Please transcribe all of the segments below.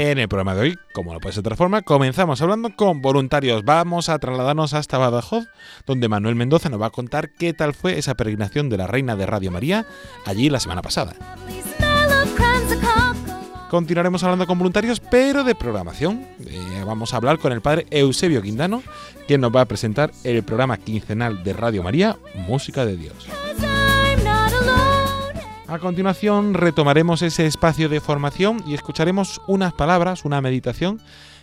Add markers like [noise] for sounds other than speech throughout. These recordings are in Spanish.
En el programa de hoy, como no puede ser de otra forma, comenzamos hablando con voluntarios. Vamos a trasladarnos hasta Badajoz, donde Manuel Mendoza nos va a contar qué tal fue esa peregrinación de la Reina de Radio María allí la semana pasada. Continuaremos hablando con voluntarios, pero de programación. Eh, vamos a hablar con el padre Eusebio Quindano, quien nos va a presentar el programa quincenal de Radio María, Música de Dios. A continuación retomaremos ese espacio de formación y escucharemos unas palabras, una meditación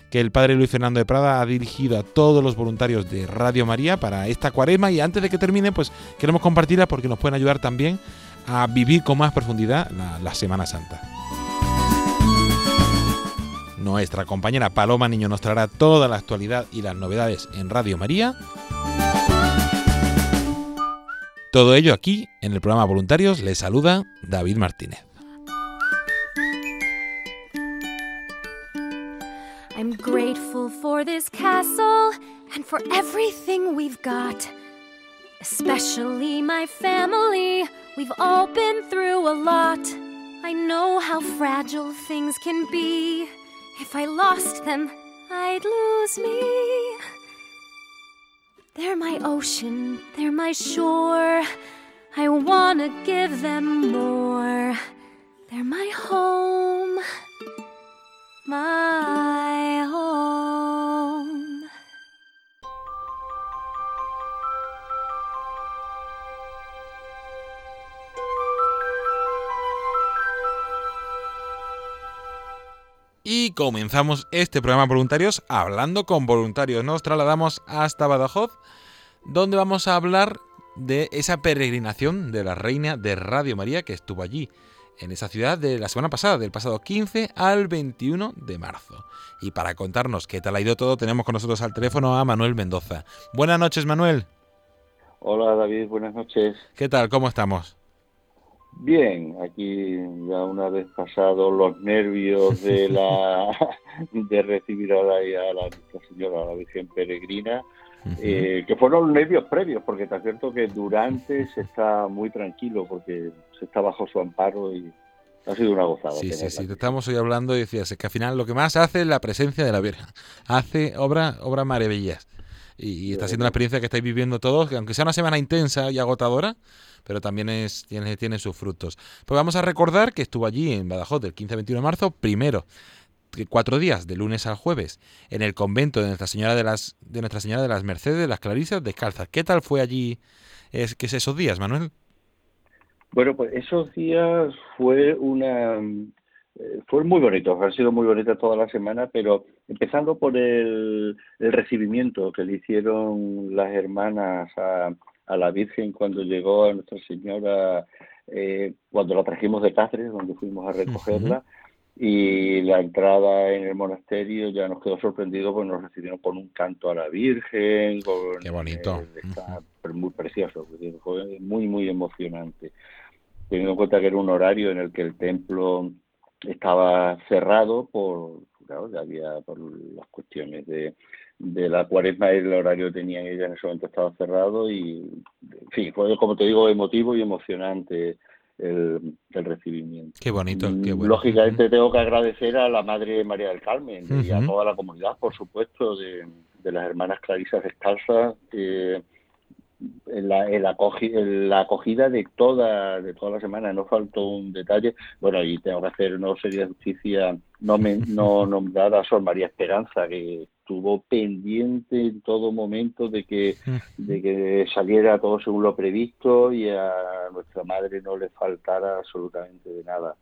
que el padre Luis Fernando de Prada ha dirigido a todos los voluntarios de Radio María para esta cuaresma y antes de que termine pues queremos compartirla porque nos pueden ayudar también a vivir con más profundidad la, la Semana Santa. Nuestra compañera Paloma Niño nos traerá toda la actualidad y las novedades en Radio María. Todo ello aquí en el programa Voluntarios les saluda David Martínez. I'm grateful for this castle and for everything we've got. Especially my family. We've all been through a lot. I know how fragile things can be. If I lost them, I'd lose me. They're my ocean, they're my shore. I wanna give them more. They're my home Y comenzamos este programa Voluntarios hablando con voluntarios. Nos trasladamos hasta Badajoz, donde vamos a hablar de esa peregrinación de la Reina de Radio María que estuvo allí, en esa ciudad de la semana pasada, del pasado 15 al 21 de marzo. Y para contarnos qué tal ha ido todo, tenemos con nosotros al teléfono a Manuel Mendoza. Buenas noches, Manuel. Hola David, buenas noches. ¿Qué tal? ¿Cómo estamos? Bien, aquí ya una vez pasados los nervios de la [laughs] de recibir a la, a la Nuestra Señora, a la Virgen Peregrina, eh, que fueron nervios previos, porque está cierto que durante se está muy tranquilo, porque se está bajo su amparo y ha sido una gozada. Sí, sí, sí, te estamos hoy hablando y decías es que al final lo que más hace es la presencia de la Virgen. Hace obra, obra maravillas. Y, y está siendo una experiencia que estáis viviendo todos, que aunque sea una semana intensa y agotadora, pero también es, tiene, tiene sus frutos. Pues vamos a recordar que estuvo allí en Badajoz del 15 al 21 de marzo, primero, cuatro días, de lunes al jueves, en el convento de Nuestra Señora de las, de Nuestra Señora de las Mercedes, de las Clarisas, descalzas. ¿Qué tal fue allí es, que es esos días, Manuel? Bueno, pues esos días fue una fue muy bonito, han sido muy bonitas toda la semana, pero empezando por el, el recibimiento que le hicieron las hermanas a, a la Virgen cuando llegó a Nuestra Señora, eh, cuando la trajimos de Cáceres, donde fuimos a recogerla, y la entrada en el monasterio ya nos quedó sorprendido porque nos recibieron con un canto a la Virgen, con, Qué bonito. está muy precioso, fue muy, muy emocionante. Teniendo en cuenta que era un horario en el que el templo estaba cerrado por, claro, ya había por las cuestiones de, de la cuaresma, el horario que tenían ella en ese momento estaba cerrado y, en fin, fue, como te digo, emotivo y emocionante el, el recibimiento. Qué bonito, qué bueno. Lógicamente tengo que agradecer a la Madre María del Carmen y a toda la comunidad, por supuesto, de, de las hermanas Clarisas Descalzas, eh, la, acogi- en la acogida de toda de toda la semana, no faltó un detalle. Bueno, y tengo que hacer, no sería justicia no, me, no [laughs] nombrar a Sor María Esperanza, que estuvo pendiente en todo momento de que [laughs] de que saliera todo según lo previsto y a nuestra madre no le faltara absolutamente de nada.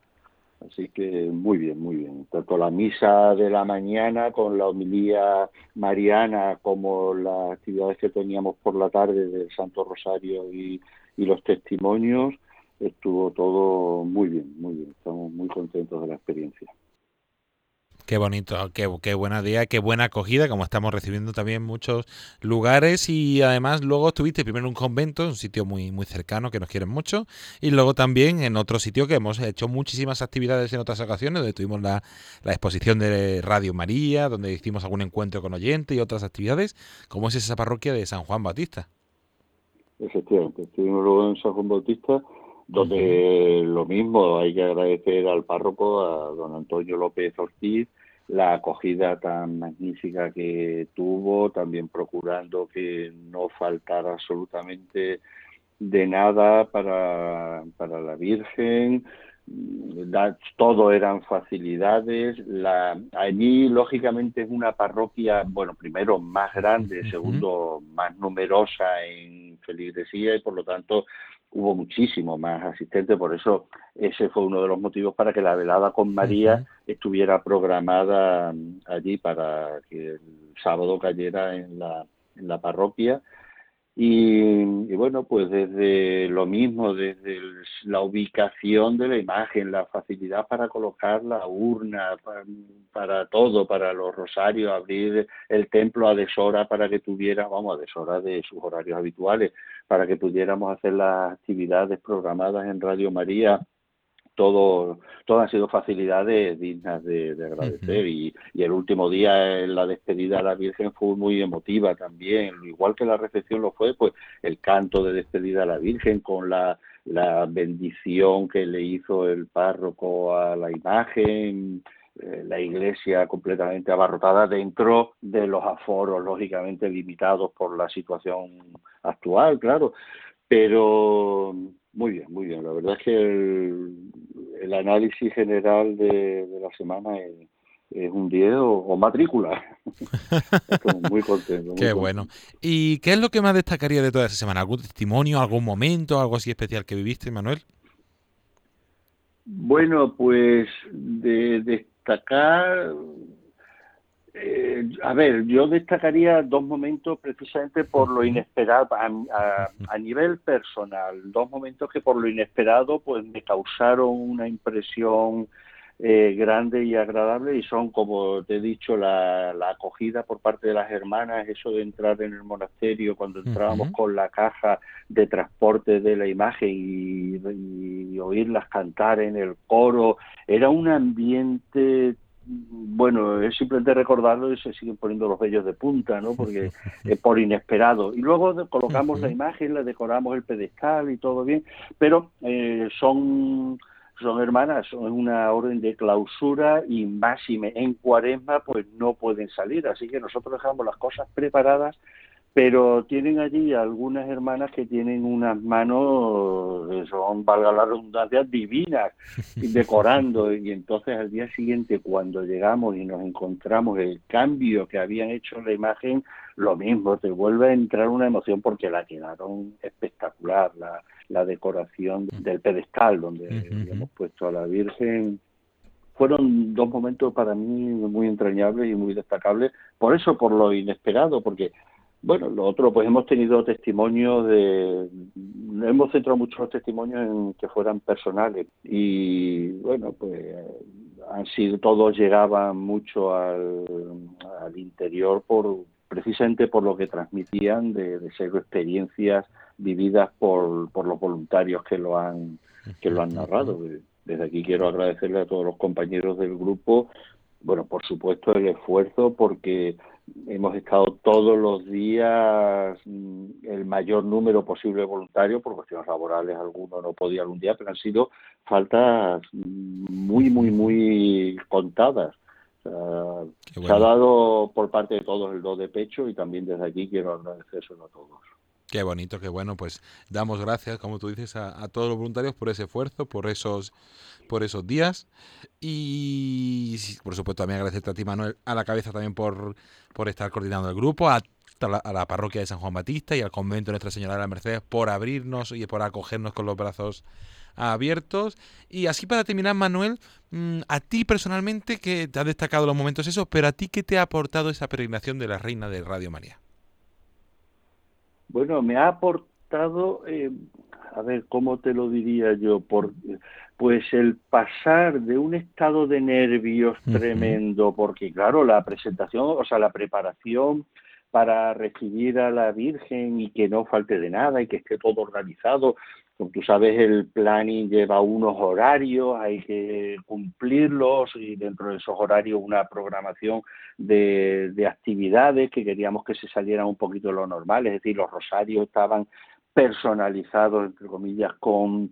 Así que muy bien, muy bien. Tanto la misa de la mañana con la homilía mariana como las actividades que teníamos por la tarde del Santo Rosario y, y los testimonios, estuvo todo muy bien, muy bien. Estamos muy contentos de la experiencia. Qué bonito, qué, qué buena día, qué buena acogida, como estamos recibiendo también muchos lugares y además luego estuviste primero en un convento, un sitio muy, muy cercano que nos quieren mucho, y luego también en otro sitio que hemos hecho muchísimas actividades en otras ocasiones, donde tuvimos la, la exposición de Radio María, donde hicimos algún encuentro con oyentes y otras actividades, como es esa parroquia de San Juan Bautista. Efectivamente, estuvimos luego en San Juan Bautista, donde lo mismo hay que agradecer al párroco, a don Antonio López Ortiz, la acogida tan magnífica que tuvo, también procurando que no faltara absolutamente de nada para, para la Virgen, todo eran facilidades. La, allí, lógicamente, es una parroquia, bueno, primero más grande, segundo más numerosa en feligresía y por lo tanto hubo muchísimo más asistentes. Por eso ese fue uno de los motivos para que la velada con María estuviera programada mm, allí para que el sábado cayera en la, en la parroquia. Y, y bueno, pues desde lo mismo, desde el- la ubicación de la imagen, la facilidad para colocar la urna, para, para todo, para los rosarios, abrir el templo a deshora para que tuviera, vamos, a deshora de sus horarios habituales, para que pudiéramos hacer las actividades programadas en Radio María, todo, todo han sido facilidades dignas de, de agradecer y, y el último día en la despedida a la Virgen fue muy emotiva también, igual que la recepción lo fue, pues el canto de despedida a la Virgen con la, la bendición que le hizo el párroco a la imagen, eh, la iglesia completamente abarrotada dentro de los aforos lógicamente limitados por la situación actual, claro, pero muy bien, muy bien. La verdad es que el, el análisis general de, de la semana es, es un 10 o, o matrícula. [laughs] Estamos muy contentos. muy Qué bueno. ¿Y qué es lo que más destacaría de toda esa semana? ¿Algún testimonio, algún momento, algo así especial que viviste, Manuel? Bueno, pues de destacar, eh, a ver, yo destacaría dos momentos precisamente por lo inesperado, a, a- a nivel personal, dos momentos que por lo inesperado pues me causaron una impresión eh, grande y agradable y son, como te he dicho, la, la acogida por parte de las hermanas, eso de entrar en el monasterio cuando entrábamos con la caja de transporte de la imagen y, y oírlas cantar en el coro, era un ambiente bueno, es simplemente recordarlo y se siguen poniendo los vellos de punta, ¿no? Porque [laughs] eh, por inesperado. Y luego colocamos la imagen, le decoramos el pedestal y todo bien, pero eh, son son hermanas, son una orden de clausura y máxime en cuaresma pues no pueden salir, así que nosotros dejamos las cosas preparadas pero tienen allí algunas hermanas que tienen unas manos, que son, valga la redundancia, divinas, [laughs] decorando. Y entonces al día siguiente, cuando llegamos y nos encontramos el cambio que habían hecho en la imagen, lo mismo, te vuelve a entrar una emoción porque la quedaron espectacular, la, la decoración del pedestal donde hemos puesto a la Virgen fueron dos momentos para mí muy entrañables y muy destacables, por eso, por lo inesperado, porque, bueno, lo otro, pues hemos tenido testimonios de, hemos centrado mucho los testimonios en que fueran personales y, bueno, pues han sido todos llegaban mucho al, interior por precisamente por lo que transmitían de, ser experiencias vividas por, por los voluntarios que lo han que lo han narrado. Desde aquí quiero agradecerle a todos los compañeros del grupo, bueno, por supuesto el esfuerzo porque hemos estado todos los días mm, el mayor número posible de voluntarios, por cuestiones laborales algunos no podían un día, pero han sido faltas muy, muy, muy contadas. Se ha dado por parte de todos el do de pecho y también desde aquí quiero agradecérselo a todos. Qué bonito, qué bueno. Pues damos gracias, como tú dices, a, todos los voluntarios por ese esfuerzo, por esos, por esos días. Y por supuesto también agradecerte a ti, Manuel, a la cabeza también por, por estar coordinando el grupo, a, la, parroquia de San Juan Batista y al convento de Nuestra Señora de la Mercedes por abrirnos y por acogernos con los brazos abiertos. Y así para terminar, Manuel, mm, a ti personalmente, que te ha destacado los momentos esos, pero a ti, ¿qué te ha aportado esa peregrinación de la Reina de Radio María? Bueno, me ha aportado, eh, a ver, ¿cómo te lo diría yo? Por, pues el pasar de un estado de nervios tremendo, porque claro, la presentación, o sea, la preparación para recibir a la Virgen y que no falte de nada y que esté todo organizado, como tú sabes, el planning lleva unos horarios, hay que cumplirlos y dentro de esos horarios una programación de, de actividades que queríamos que se salieran un poquito de lo normal, es decir, los rosarios estaban personalizados, entre comillas, con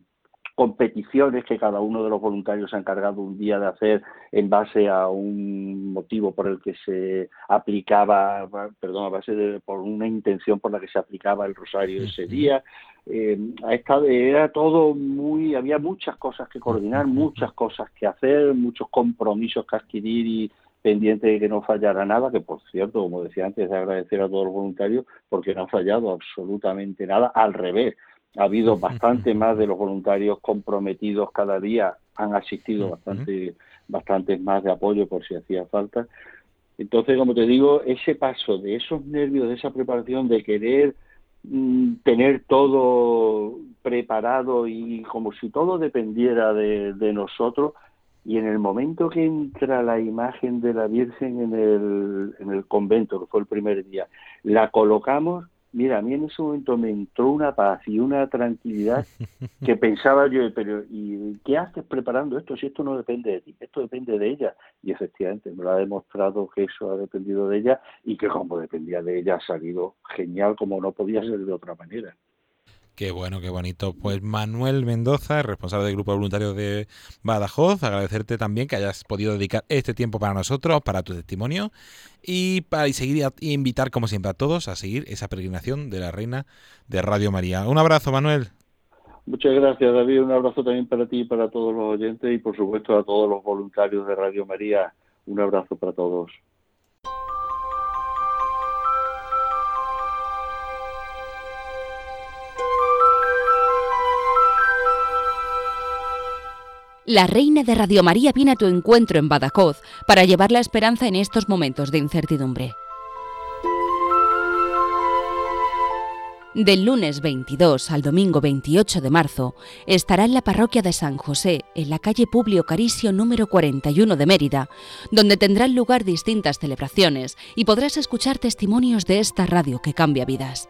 competiciones que cada uno de los voluntarios se ha encargado un día de hacer en base a un motivo por el que se aplicaba, perdón, a base de por una intención por la que se aplicaba el rosario ese día. Eh, era todo muy, había muchas cosas que coordinar, muchas cosas que hacer, muchos compromisos que adquirir y pendiente de que no fallara nada, que por cierto, como decía antes, de agradecer a todos los voluntarios porque no ha fallado absolutamente nada, al revés, ha habido bastante más de los voluntarios comprometidos cada día, han asistido bastante, bastantes más de apoyo por si hacía falta. Entonces, como te digo, ese paso de esos nervios, de esa preparación, de querer mm, tener todo preparado y como si todo dependiera de, de, nosotros, y en el momento que entra la imagen de la Virgen en el, en el convento, que fue el primer día, la colocamos Mira, a mí en ese momento me entró una paz y una tranquilidad [laughs] que pensaba yo, pero ¿y qué haces preparando esto si esto no depende de ti? Esto depende de ella. Y efectivamente me lo ha demostrado que eso ha dependido de ella y que como dependía de ella ha salido genial como no podía ser de otra manera. Qué bueno, qué bonito. Pues Manuel Mendoza, responsable del Grupo Voluntario de Badajoz, agradecerte también que hayas podido dedicar este tiempo para nosotros, para tu testimonio y para seguir y invitar como siempre a todos a seguir esa peregrinación de la Reina de Radio María. Un abrazo, Manuel. Muchas gracias, David. Un abrazo también para ti y para todos los oyentes y por supuesto a todos los voluntarios de Radio María. Un abrazo para todos. La Reina de Radio María viene a tu encuentro en Badajoz para llevar la esperanza en estos momentos de incertidumbre. Del lunes 22 al domingo 28 de marzo estará en la parroquia de San José, en la calle Publio Caricio número 41 de Mérida, donde tendrán lugar distintas celebraciones y podrás escuchar testimonios de esta radio que cambia vidas.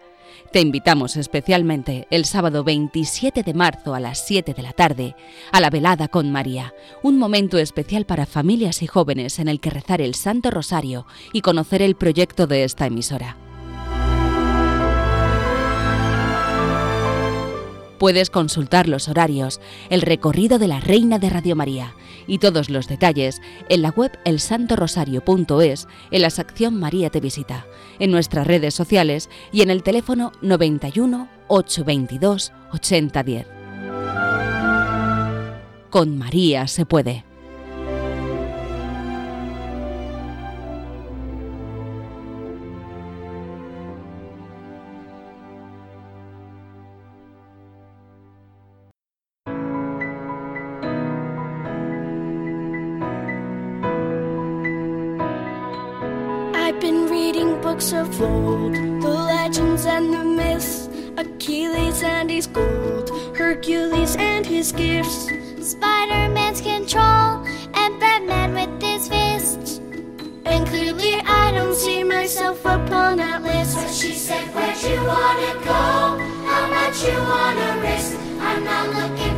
Te invitamos especialmente el sábado 27 de marzo a las 7 de la tarde a la velada con María, un momento especial para familias y jóvenes en el que rezar el Santo Rosario y conocer el proyecto de esta emisora. Puedes consultar los horarios, el recorrido de la Reina de Radio María y todos los detalles en la web elsantorosario.es, en la sección María te visita, en nuestras redes sociales y en el teléfono 91 822 8010. Con María se puede. Achilles and his gold, Hercules and his gifts, Spider-Man's control, and Batman with his fists. And clearly I don't see myself upon that list. But she said, where'd you wanna go? How much you wanna risk? I'm not looking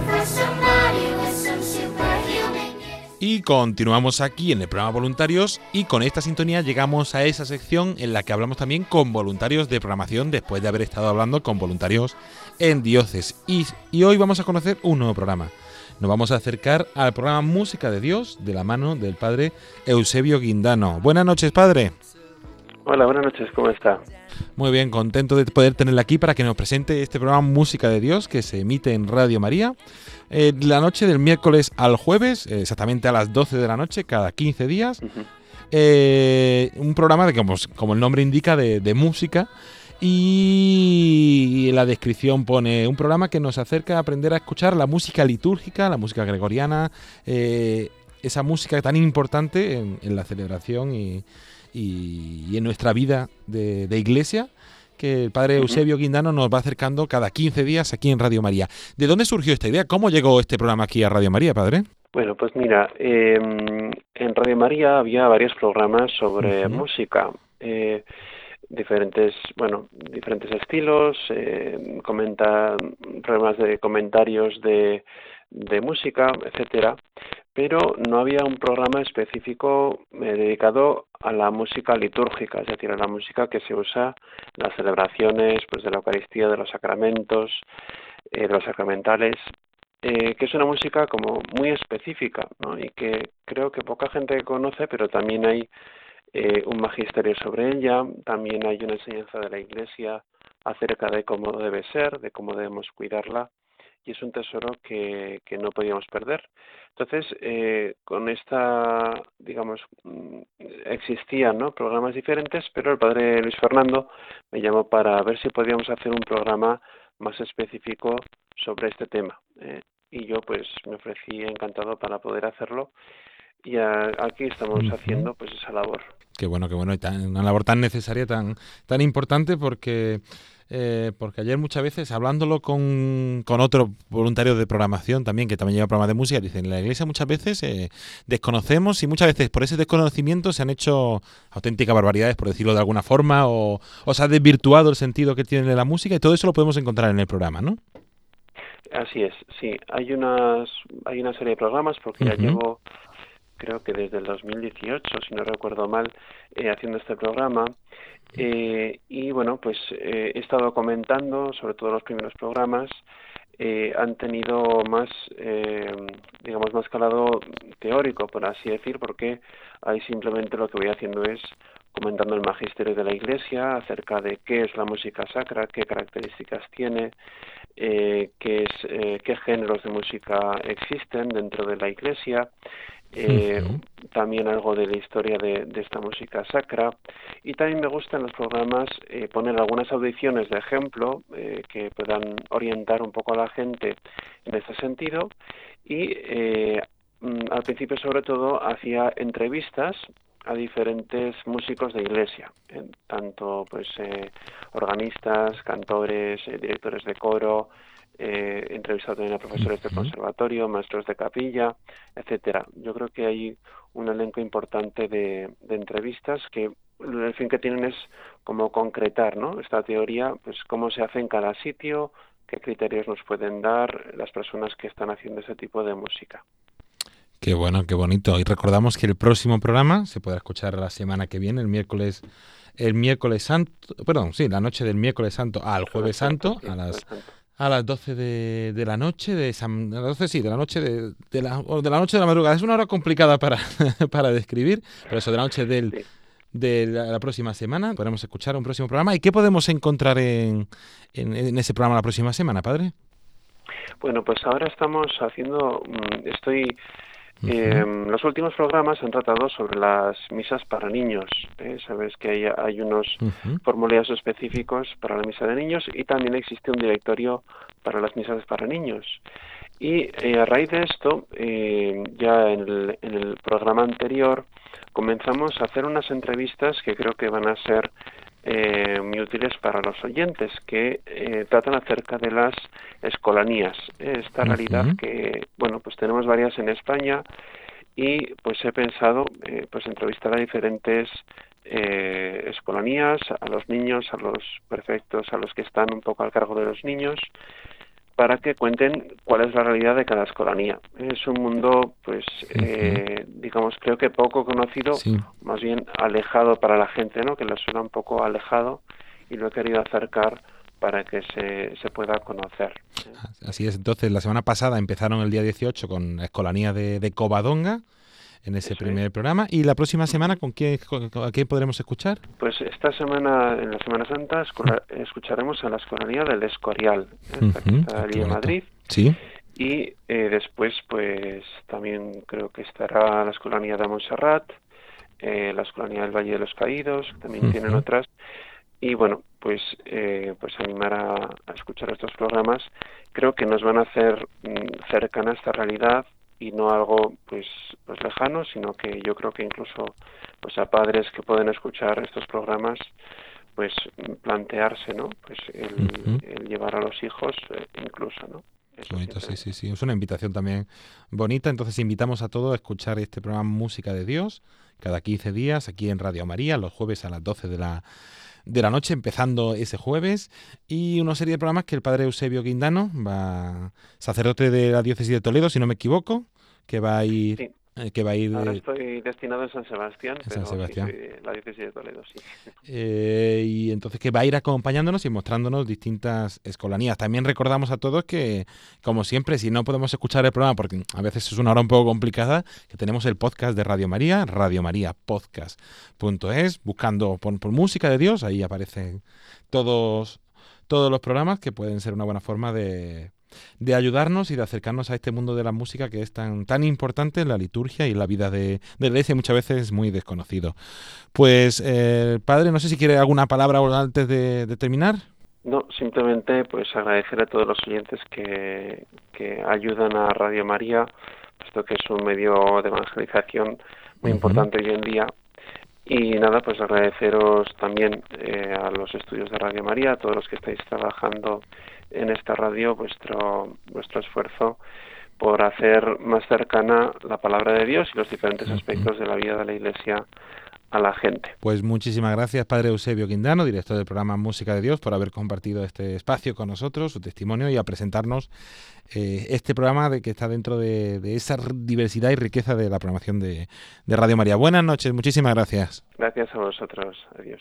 Y continuamos aquí en el programa Voluntarios y con esta sintonía llegamos a esa sección en la que hablamos también con voluntarios de programación después de haber estado hablando con voluntarios en dioses. Y, y hoy vamos a conocer un nuevo programa. Nos vamos a acercar al programa Música de Dios de la mano del padre Eusebio Guindano. Buenas noches, padre. Hola, buenas noches, ¿cómo está? Muy bien, contento de poder tenerla aquí para que nos presente este programa Música de Dios que se emite en Radio María eh, la noche del miércoles al jueves, eh, exactamente a las 12 de la noche, cada 15 días. Eh, un programa, de, como, como el nombre indica, de, de música. Y la descripción pone un programa que nos acerca a aprender a escuchar la música litúrgica, la música gregoriana, eh, esa música tan importante en, en la celebración y, y- y en nuestra vida de, de iglesia, que el padre Eusebio Guindano nos va acercando cada 15 días aquí en Radio María. ¿De dónde surgió esta idea? ¿Cómo llegó este programa aquí a Radio María, padre? Bueno, pues mira, eh, en Radio María había varios programas sobre música, eh, diferentes, bueno, diferentes estilos, eh, comenta, programas de comentarios de, de música, etcétera, pero no había un programa específico eh, dedicado a la música litúrgica, es decir, a la música que se usa en las celebraciones, pues de la Eucaristía, de los sacramentos, eh, de los sacramentales, eh, que es una música como muy específica, ¿no? Y que creo que poca gente conoce, pero también hay eh, un magisterio sobre ella, también hay una enseñanza de la Iglesia acerca de cómo debe ser, de cómo debemos cuidarla, y es un tesoro que, que no podíamos perder. Entonces, eh, con esta, digamos, mm, existían ¿no? programas diferentes, pero el padre Luis Fernando me llamó para ver si podíamos hacer un programa más específico sobre este tema. eh, y yo pues me ofrecí encantado para poder hacerlo y a- aquí estamos haciendo pues esa labor. Qué bueno, qué bueno. Y tan- una labor tan necesaria, tan, tan importante, porque, eh, porque ayer muchas veces, hablándolo con, con otro voluntario de programación también, que también lleva programas de música, dicen, en la iglesia muchas veces eh, desconocemos y muchas veces por ese desconocimiento se han hecho auténticas barbaridades, por decirlo de alguna forma, o, o se ha desvirtuado el sentido que tiene la música y todo eso lo podemos encontrar en el programa, ¿no? Así es, sí. Hay unas, hay una serie de programas porque ya llevo, creo que desde el 2018, si no recuerdo mal, eh, haciendo este programa. Eh, y bueno, pues eh, he estado comentando, sobre todo los primeros programas, eh, han tenido más, digamos, más calado teórico, por así decir, porque ahí simplemente lo que voy haciendo es comentando el magisterio de la Iglesia acerca de qué es la música sacra, qué características tiene, qué, es, qué géneros de música existen dentro de la Iglesia, eh, también algo de la historia de, de esta música sacra. Y también me gusta en los programas eh, poner algunas audiciones de ejemplo eh, que puedan orientar un poco a la gente en este sentido. Y eh, mm, al principio sobre todo hacía entrevistas a diferentes músicos de iglesia, tanto pues eh, organistas, cantores, directores de coro, eh, he entrevistado también a profesores de Ujú. conservatorio, maestros de capilla, etcétera. Yo creo que hay un elenco importante de, de entrevistas que el fin que tienen es como concretar, ¿no? Esta teoría, pues cómo se hace en cada sitio, qué criterios nos pueden dar las personas que están haciendo ese tipo de música. Qué bueno, qué bonito. Y recordamos que el próximo programa se podrá escuchar la semana que viene, el miércoles, el miércoles santo, perdón, sí, la noche del miércoles santo al jueves santo, a las. A las 12 de, de la noche de San, a las 12 sí, de la noche de, de la de la noche de la madrugada. Es una hora complicada para, [laughs] para describir, pero eso de la noche del, Sí. de la, la próxima semana podremos escuchar un próximo programa. ¿Y qué podemos encontrar en, en, en ese programa la próxima semana, padre? Bueno, pues ahora estamos haciendo, eh, los últimos programas han tratado sobre las misas para niños. ¿eh? Sabes que hay, hay unos Ujú. formularios específicos para la misa de niños y también existe un directorio para las misas para niños. Y eh, a raíz de esto, eh, ya en el, en el programa anterior, comenzamos a hacer unas entrevistas que creo que van a ser eh, muy útiles para los oyentes, que eh, tratan acerca de las escolanías. eh, esta realidad que, bueno, pues tenemos varias en España y pues he pensado eh, pues entrevistar a diferentes eh, escolanías a los niños, a los prefectos, a los que están un poco al cargo de los niños, para que cuenten cuál es la realidad de cada escolanía. Es un mundo, pues, eh, digamos, creo que poco conocido, más bien alejado para la gente, ¿no? Que les suena un poco alejado y lo he querido acercar para que se, se pueda conocer. Así es, entonces la semana pasada empezaron el día 18 con la escolanía de, de Covadonga, en ese primer programa. ¿Y la próxima semana con quién, a quién podremos escuchar? Pues esta semana, en la Semana Santa, escucharemos a la Escolanía del Escorial, ¿eh? que está allí en Madrid. Sí. Y eh, después, pues también creo que estará la Escolanía de Montserrat, eh, la Escolanía del Valle de los Caídos, también tienen otras. Y bueno, pues, pues animar a, a, escuchar estos programas. Creo que nos van a hacer mm, cercana esta realidad y no algo pues pues lejano sino que yo creo que incluso pues a padres que pueden escuchar estos programas pues plantearse no pues el, llevar a los hijos eh, incluso no bonito, sí, sí, sí. Es una invitación también bonita. Entonces invitamos a todos a escuchar este programa Música de Dios cada 15 días aquí en Radio María, los jueves a las 12 de la, de la noche, empezando ese jueves, y una serie de programas que el padre Eusebio Guindano, va sacerdote de la diócesis de Toledo, si no me equivoco, que va a ir eh, que va a ir... Ahora estoy destinado en San Sebastián, pero San Sebastián. la diócesis de Toledo, sí. [laughs] Eh, y entonces que va a ir acompañándonos y mostrándonos distintas escolanías. También recordamos a todos que, como siempre, si no podemos escuchar el programa, porque a veces es una hora un poco complicada, que tenemos el podcast de Radio María, radiomariapodcast.es, buscando por, por música de Dios, ahí aparecen todos, todos los programas que pueden ser una buena forma de de ayudarnos y de acercarnos a este mundo de la música que es tan, tan importante en la liturgia y en la vida de, de la iglesia muchas veces es muy desconocido. Pues, eh, padre, no sé si quiere alguna palabra antes de, terminar. No, simplemente pues agradecer a todos los oyentes que, que ayudan a Radio María, puesto que es un medio de evangelización muy importante hoy en día. Y nada, pues agradeceros también eh, a los estudios de Radio María, a todos los que estáis trabajando en esta radio vuestro, vuestro esfuerzo por hacer más cercana la palabra de Dios y los diferentes aspectos de la vida de la Iglesia a la gente. Pues muchísimas gracias, Padre Eusebio Quindano, director del programa Música de Dios, por haber compartido este espacio con nosotros, su testimonio y a presentarnos eh, este programa de que está dentro de, esa diversidad y riqueza de la programación de, de Radio María. Buenas noches, muchísimas gracias. Gracias a vosotros. Adiós.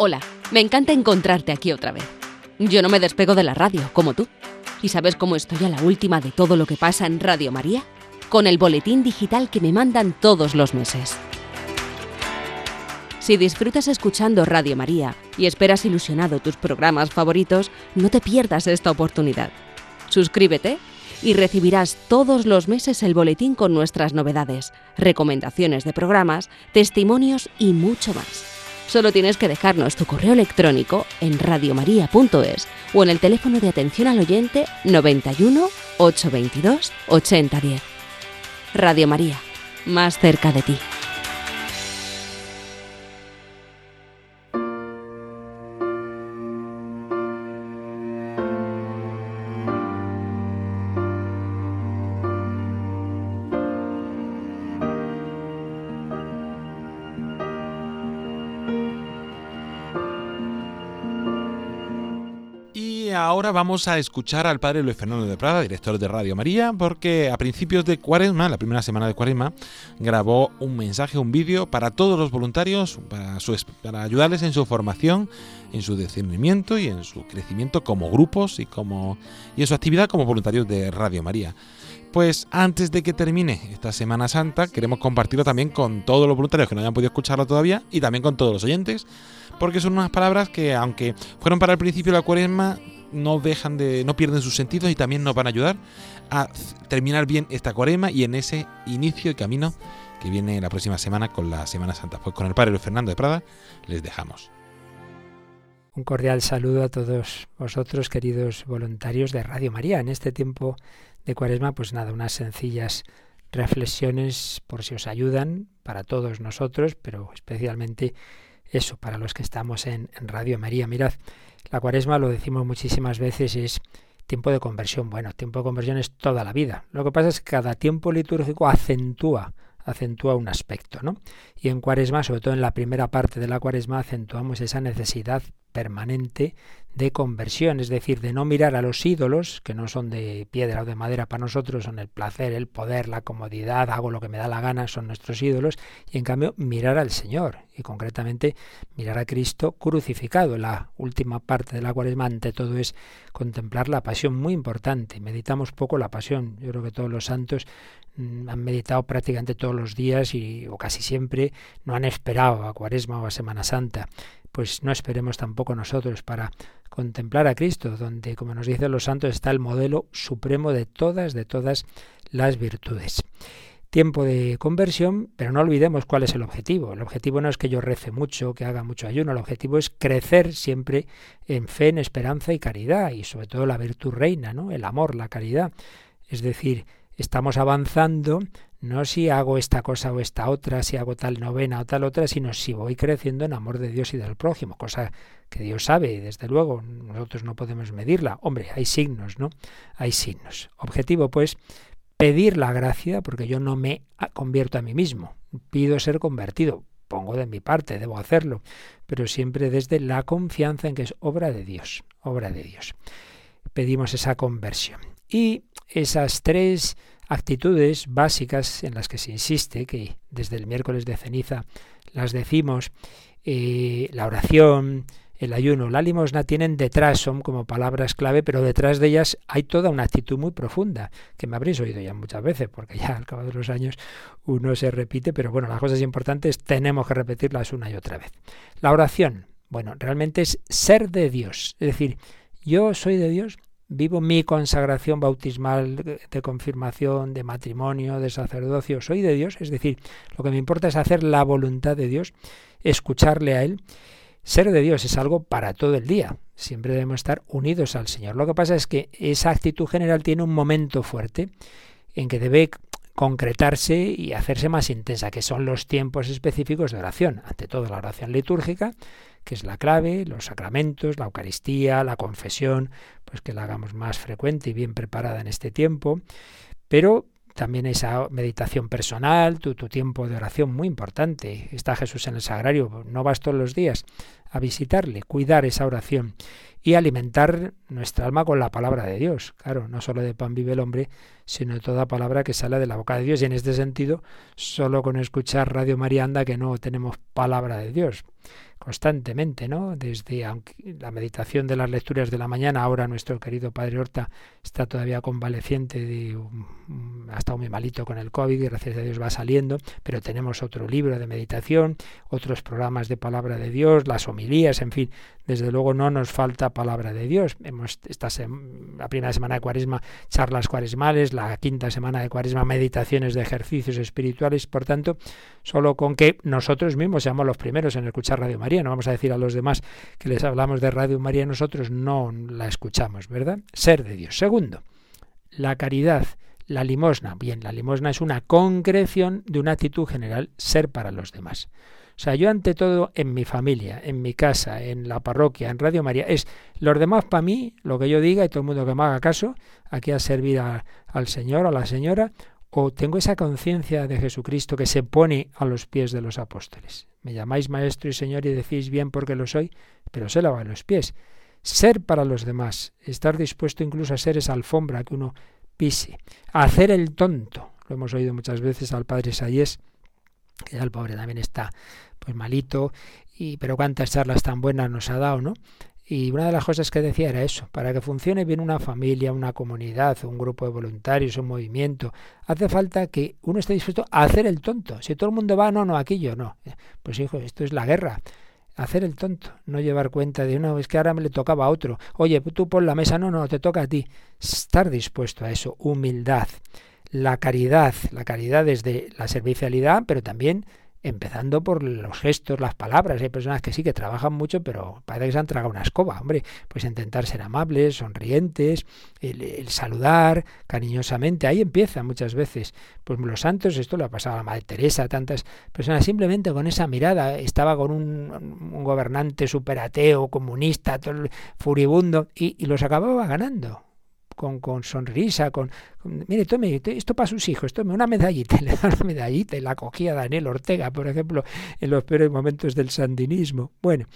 Hola, me encanta encontrarte aquí otra vez. Yo no me despego de la radio, como tú. ¿Y sabes cómo estoy a la última de todo lo que pasa en Radio María? Con el boletín digital que me mandan todos los meses. Si disfrutas escuchando Radio María y esperas ilusionado tus programas favoritos, no te pierdas esta oportunidad. Suscríbete y recibirás todos los meses el boletín con nuestras novedades, recomendaciones de programas, testimonios y mucho más. Solo tienes que dejarnos tu correo electrónico en radiomaria.es o en el teléfono de atención al oyente 91 822 8010. Radio María, más cerca de ti. Ahora vamos a escuchar al padre Luis Fernando de Prada, director de Radio María, porque a principios de Cuaresma, la primera semana de Cuaresma, grabó un mensaje, un vídeo para todos los voluntarios, para, ayudarles en su formación, en su discernimiento y en su crecimiento como grupos y, como, y en su actividad como voluntarios de Radio María. Pues antes de que termine esta Semana Santa, queremos compartirlo también con todos los voluntarios que no hayan podido escucharlo todavía y también con todos los oyentes, porque son unas palabras que, aunque fueron para el principio de la cuaresma, no dejan de, no pierden sus sentidos y también nos van a ayudar a terminar bien esta cuaresma y en ese inicio de camino que viene la próxima semana con la Semana Santa. Pues con el Padre Luis Fernando de Prada les dejamos. Un cordial saludo a todos vosotros, queridos voluntarios de Radio María. En este tiempo de cuaresma, pues nada, unas sencillas reflexiones por si os ayudan para todos nosotros, pero especialmente eso, para los que estamos en Radio María. Mirad, la cuaresma, lo decimos muchísimas veces, es tiempo de conversión. Bueno, tiempo de conversión es toda la vida. Lo que pasa es que cada tiempo litúrgico acentúa, acentúa un aspecto, ¿no? Y en Cuaresma, sobre todo en la primera parte de la Cuaresma, acentuamos esa necesidad permanente de conversión, es decir, de no mirar a los ídolos, que no son de piedra o de madera para nosotros, son el placer, el poder, la comodidad, hago lo que me da la gana, son nuestros ídolos, y en cambio mirar al Señor, y concretamente mirar a Cristo crucificado. La última parte de la cuaresma, ante todo, es contemplar la pasión, muy importante. Meditamos poco la pasión, yo creo que todos los santos mm, han meditado prácticamente todos los días y o casi siempre no han esperado a Cuaresma o a Semana Santa pues no esperemos tampoco nosotros para contemplar a Cristo, donde, como nos dicen los santos, está el modelo supremo de todas, de todas las virtudes. Tiempo de conversión, pero no olvidemos cuál es el objetivo. El objetivo no es que yo rece mucho, que haga mucho ayuno, el objetivo es crecer siempre en fe, en esperanza y caridad, y sobre todo la virtud reina, ¿no? El amor, la caridad. Es decir, estamos avanzando no si hago esta cosa o esta otra, si hago tal novena o tal otra, sino si voy creciendo en amor de Dios y del prójimo, cosa que Dios sabe y desde luego nosotros no podemos medirla. Hombre, hay signos, ¿no? Hay signos. Objetivo, pues, pedir la gracia, porque yo no me convierto a mí mismo, pido ser convertido, pongo de mi parte, debo hacerlo, pero siempre desde la confianza en que es obra de Dios, obra de Dios. Pedimos esa conversión. Y esas tres actitudes básicas en las que se insiste, que desde el miércoles de ceniza las decimos, eh, la oración, el ayuno, la limosna tienen detrás, son como palabras clave, pero detrás de ellas hay toda una actitud muy profunda, que me habréis oído ya muchas veces, porque ya al cabo de los años uno se repite, pero bueno, las cosas importantes tenemos que repetirlas una y otra vez. La oración, bueno, realmente es ser de Dios, es decir, yo soy de Dios vivo mi consagración bautismal de confirmación, de matrimonio, de sacerdocio, soy de Dios, es decir, lo que me importa es hacer la voluntad de Dios, escucharle a Él. Ser de Dios es algo para todo el día, siempre debemos estar unidos al Señor. Lo que pasa es que esa actitud general tiene un momento fuerte en que debe concretarse y hacerse más intensa, que son los tiempos específicos de oración. Ante todo la oración litúrgica, que es la clave, los sacramentos, la Eucaristía, la confesión, pues que la hagamos más frecuente y bien preparada en este tiempo, pero también esa meditación personal, tu, tu, tiempo de oración muy importante. Está Jesús en el sagrario, no vas todos los días a visitarle, cuidar esa oración y alimentar nuestra alma con la palabra de Dios. Claro, no solo de pan vive el hombre, sino de toda palabra que sale de la boca de Dios. Y en este sentido, solo con escuchar Radio María anda que no tenemos palabra de Dios constantemente, ¿no? Desde la meditación de las lecturas de la mañana, ahora nuestro querido Padre Horta está todavía convaleciente, de, ha estado muy malito con el COVID y gracias a Dios va saliendo, pero tenemos otro libro de meditación, otros programas de palabra de Dios, las homilías, en fin, desde luego no nos falta palabra de Dios. Hemos esta la primera semana de Cuaresma charlas cuaresmales, la quinta semana de Cuaresma meditaciones de ejercicios espirituales, por tanto, solo con que nosotros mismos seamos los primeros en escuchar Radio María, no vamos a decir a los demás que les hablamos de Radio María, nosotros no la escuchamos, ¿verdad? Ser de Dios. Segundo, la caridad, la limosna. Bien, la limosna es una concreción de una actitud general, ser para los demás. O sea, yo ante todo en mi familia, en mi casa, en la parroquia, en Radio María, es los demás para mí, lo que yo diga y todo el mundo que me haga caso, aquí a servir al Señor a la Señora, o tengo esa conciencia de Jesucristo que se pone a los pies de los apóstoles. Me llamáis maestro y Señor y decís bien porque lo soy, pero se lava los pies. Ser para los demás, estar dispuesto incluso a ser esa alfombra que uno pise, hacer el tonto. Lo hemos oído muchas veces al padre Sayés, que ya el pobre también está pues malito, y pero cuántas charlas tan buenas nos ha dado, ¿no? Y una de las cosas que decía era eso, para que funcione bien una familia, una comunidad, un grupo de voluntarios, un movimiento, hace falta que uno esté dispuesto a hacer el tonto. Si todo el mundo va, no, no, aquí yo no. Pues hijo, esto es la guerra. Hacer el tonto, no llevar cuenta de, no, es que ahora me le tocaba a otro. Oye, tú pon la mesa, no, no, te toca a ti. Estar dispuesto a eso, humildad. La caridad, la caridad desde la servicialidad, pero también empezando por los gestos, las palabras. Hay personas que sí que trabajan mucho, pero parece que se han tragado una escoba. Hombre, pues intentar ser amables, sonrientes, el, saludar cariñosamente. Ahí empieza muchas veces. Pues los santos, esto lo ha pasado a la Madre Teresa, tantas personas, simplemente con esa mirada. Estaba con un, gobernante superateo, comunista, todo furibundo, y los acababa ganando con, con sonrisa, con, mire, tome esto para sus hijos, tome una medallita, [laughs] le da una medallita y la cogía Daniel Ortega, por ejemplo, en los peores momentos del sandinismo. Bueno,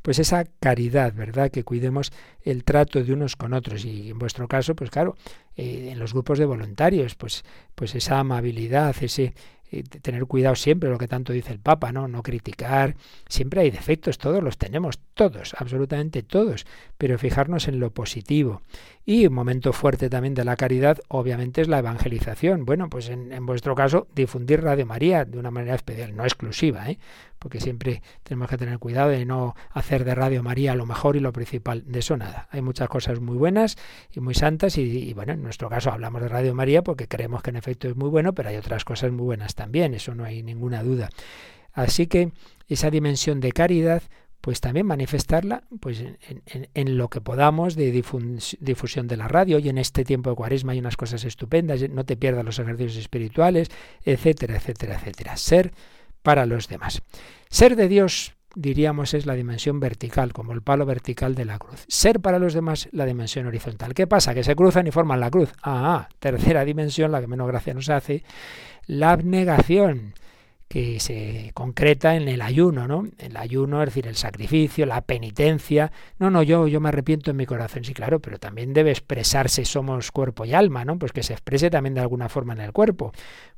pues esa caridad, ¿verdad? Que cuidemos el trato de unos con otros y en vuestro caso, pues claro, eh, en los grupos de voluntarios, pues, pues esa amabilidad, ese tener cuidado siempre, lo que tanto dice el Papa, ¿no? No criticar. Siempre hay defectos, todos los tenemos, todos, absolutamente todos, pero fijarnos en lo positivo. Y un momento fuerte también de la caridad, obviamente, es la evangelización. Bueno, pues en, en vuestro caso, difundir Radio María de una manera especial, no exclusiva, ¿eh? porque siempre tenemos que tener cuidado de no hacer de Radio María lo mejor y lo principal. De eso nada. Hay muchas cosas muy buenas y muy santas y, bueno, en nuestro caso hablamos de Radio María porque creemos que en efecto es muy bueno, pero hay otras cosas muy buenas también, eso no hay ninguna duda. Así que esa dimensión de caridad pues también manifestarla pues en, en, lo que podamos de difusión de la radio y en este tiempo de cuaresma hay unas cosas estupendas, no te pierdas los ejercicios espirituales, etcétera, etcétera, etcétera. Ser para los demás. Ser de Dios, diríamos, es la dimensión vertical, como el palo vertical de la cruz. Ser para los demás, la dimensión horizontal. ¿Qué pasa? Que se cruzan y forman la cruz. Ah, tercera dimensión, la que menos gracia nos hace, la abnegación que se concreta en el ayuno, ¿no? El ayuno, es decir, el sacrificio, la penitencia. No, no, yo, yo me arrepiento en mi corazón, sí, claro, pero también debe expresarse somos cuerpo y alma, ¿no? Pues que se exprese también de alguna forma en el cuerpo.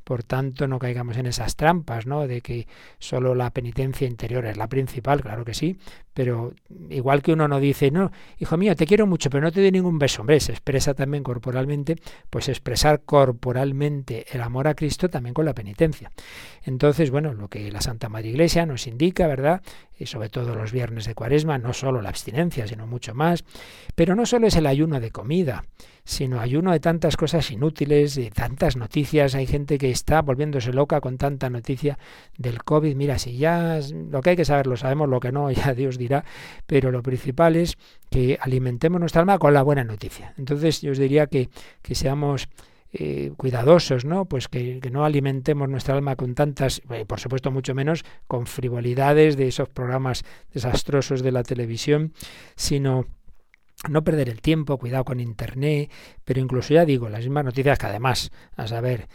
Por tanto, no caigamos en esas trampas, ¿no? De que solo la penitencia interior es la principal, claro que sí, pero igual que uno no dice, no, hijo mío, te quiero mucho, pero no te doy ningún beso, hombre, se expresa también corporalmente, pues expresar corporalmente el amor a Cristo también con la penitencia. Entonces, bueno, lo que la Santa Madre Iglesia nos indica, ¿verdad? Y sobre todo los viernes de Cuaresma, no solo la abstinencia, sino mucho más, pero no solo es el ayuno de comida, sino ayuno de tantas cosas inútiles, de tantas noticias. Hay gente que está volviéndose loca con tanta noticia del COVID. Mira, si ya lo que hay que saber lo sabemos, lo que no, [laughs] ya Dios dirá, pero lo principal es que alimentemos nuestra alma con la buena noticia. Entonces yo os diría que, que seamos eh, cuidadosos, ¿no? Pues que, que, no alimentemos nuestra alma con tantas, eh, por supuesto mucho menos con frivolidades de esos programas desastrosos de la televisión, sino no perder el tiempo, cuidado con Internet, pero incluso ya digo, las mismas noticias que además, a saber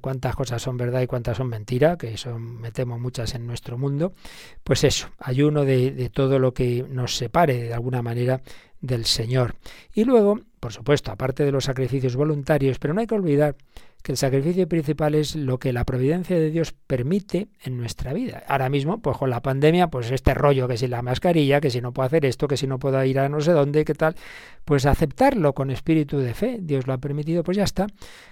cuántas cosas son verdad y cuántas son mentira, que son, me temo, muchas en nuestro mundo, pues eso, ayuno de, de todo lo que nos separe de alguna manera del Señor. Y luego, por supuesto, aparte de los sacrificios voluntarios, pero no hay que olvidar que el sacrificio principal es lo que la providencia de Dios permite en nuestra vida. Ahora mismo, pues con la pandemia, pues este rollo que si la mascarilla, que si no puedo hacer esto, que si no puedo ir a no sé dónde, qué tal, pues aceptarlo con espíritu de fe. Dios lo ha permitido, pues ya está,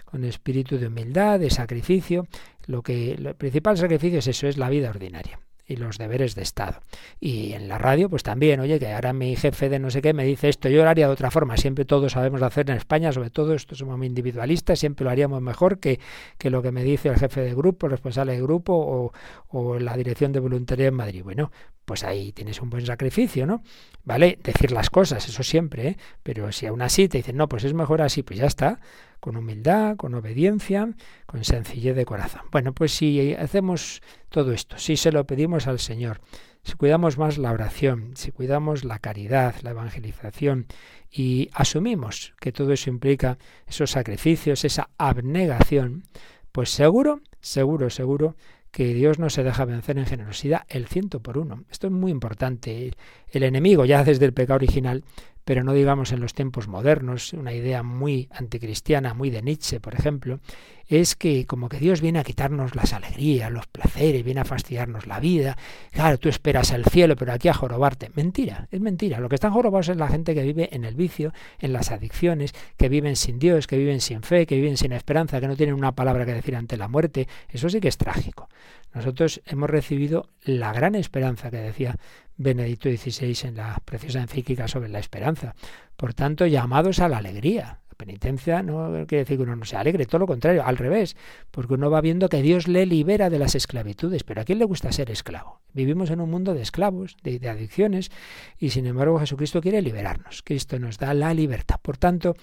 con espíritu de humildad, de sacrificio. Lo que el principal sacrificio es eso, es la vida ordinaria y los deberes de Estado. Y en la radio, pues también, oye, que ahora mi jefe de no sé qué me dice esto, yo lo haría de otra forma. Siempre todos sabemos hacer en España, sobre todo esto somos muy individualistas, siempre lo haríamos mejor que, que lo que me dice el jefe de grupo, el responsable de grupo o, o la dirección de voluntariado en Madrid. Bueno, pues ahí tienes un buen sacrificio, ¿no? Vale, decir las cosas, eso siempre, ¿eh? pero si aún así te dicen, no, pues es mejor así, pues ya está, con humildad, con obediencia, con sencillez de corazón. Bueno, pues si hacemos todo esto, si se lo pedimos al Señor, si cuidamos más la oración, si cuidamos la caridad, la evangelización y asumimos que todo eso implica esos sacrificios, esa abnegación, pues seguro, seguro, seguro que Dios no se deja vencer en generosidad el ciento por uno. Esto es muy importante. El enemigo, ya desde el pecado original, pero no digamos en los tiempos modernos, una idea muy anticristiana, muy de Nietzsche, por ejemplo, es que como que Dios viene a quitarnos las alegrías, los placeres, viene a fastidiarnos la vida. Claro, tú esperas el cielo, pero aquí a jorobarte. Mentira, es mentira. Lo que están jorobados es la gente que vive en el vicio, en las adicciones, que viven sin Dios, que viven sin fe, que viven sin esperanza, que no tienen una palabra que decir ante la muerte. Eso sí que es trágico. Nosotros hemos recibido la gran esperanza que decía Benedicto XVI en la preciosa encíclica sobre la esperanza. Por tanto, llamados a la alegría. La penitencia no quiere decir que uno no sea alegre, todo lo contrario, al revés, porque uno va viendo que Dios le libera de las esclavitudes. Pero ¿a quién le gusta ser esclavo? Vivimos en un mundo de esclavos, de, de adicciones, y sin embargo Jesucristo quiere liberarnos. Cristo nos da la libertad. Por tanto,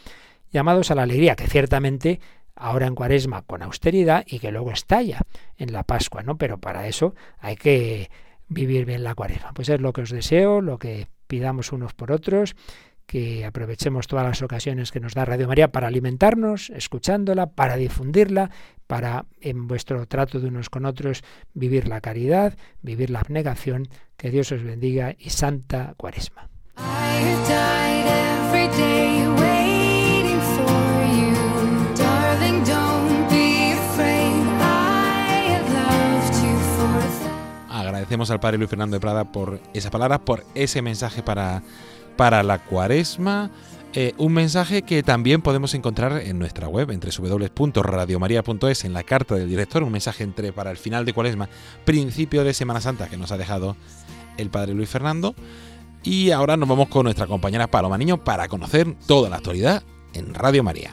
llamados a la alegría, que ciertamente ahora en cuaresma con austeridad y que luego estalla en la Pascua, ¿no? Pero para eso hay que vivir bien la cuaresma. Pues es lo que os deseo, lo que pidamos unos por otros, que aprovechemos todas las ocasiones que nos da Radio María para alimentarnos, escuchándola, para difundirla, para en vuestro trato de unos con otros vivir la caridad, vivir la abnegación. Que Dios os bendiga y santa cuaresma. Agradecemos al Padre Luis Fernando de Prada por esa palabra, por ese mensaje para, para la cuaresma. Eh, un mensaje que también podemos encontrar en nuestra web, entre www.radiomaria.es, en la carta del director, un mensaje entre para el final de cuaresma, principio de Semana Santa que nos ha dejado el Padre Luis Fernando. Y ahora nos vamos con nuestra compañera Paloma Niño para conocer toda la actualidad en Radio María.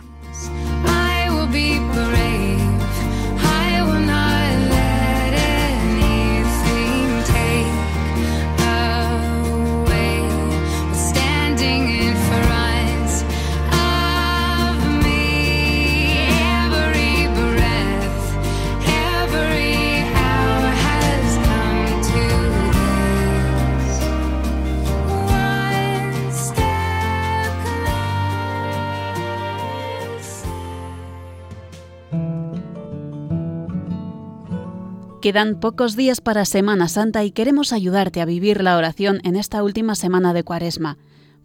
Quedan pocos días para Semana Santa y queremos ayudarte a vivir la oración en esta última semana de Cuaresma.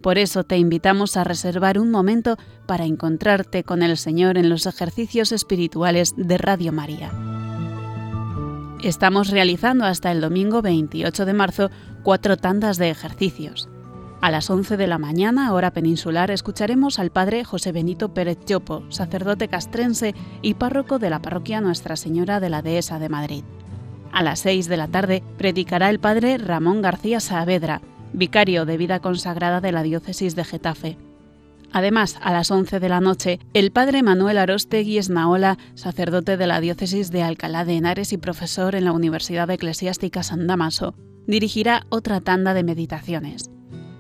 Por eso te invitamos a reservar un momento para encontrarte con el Señor en los ejercicios espirituales de Radio María. Estamos realizando hasta el domingo 28 de marzo cuatro tandas de ejercicios. A las 11 de la mañana, hora peninsular, escucharemos al padre José Benito Pérez Chopo, sacerdote castrense y párroco de la parroquia Nuestra Señora de la Dehesa de Madrid. A las 6 de la tarde predicará el padre Ramón García Saavedra, vicario de vida consagrada de la diócesis de Getafe. Además, a las 11 de la noche, el padre Manuel Arostegui Esnaola, sacerdote de la diócesis de Alcalá de Henares y profesor en la Universidad Eclesiástica San Damaso, dirigirá otra tanda de meditaciones.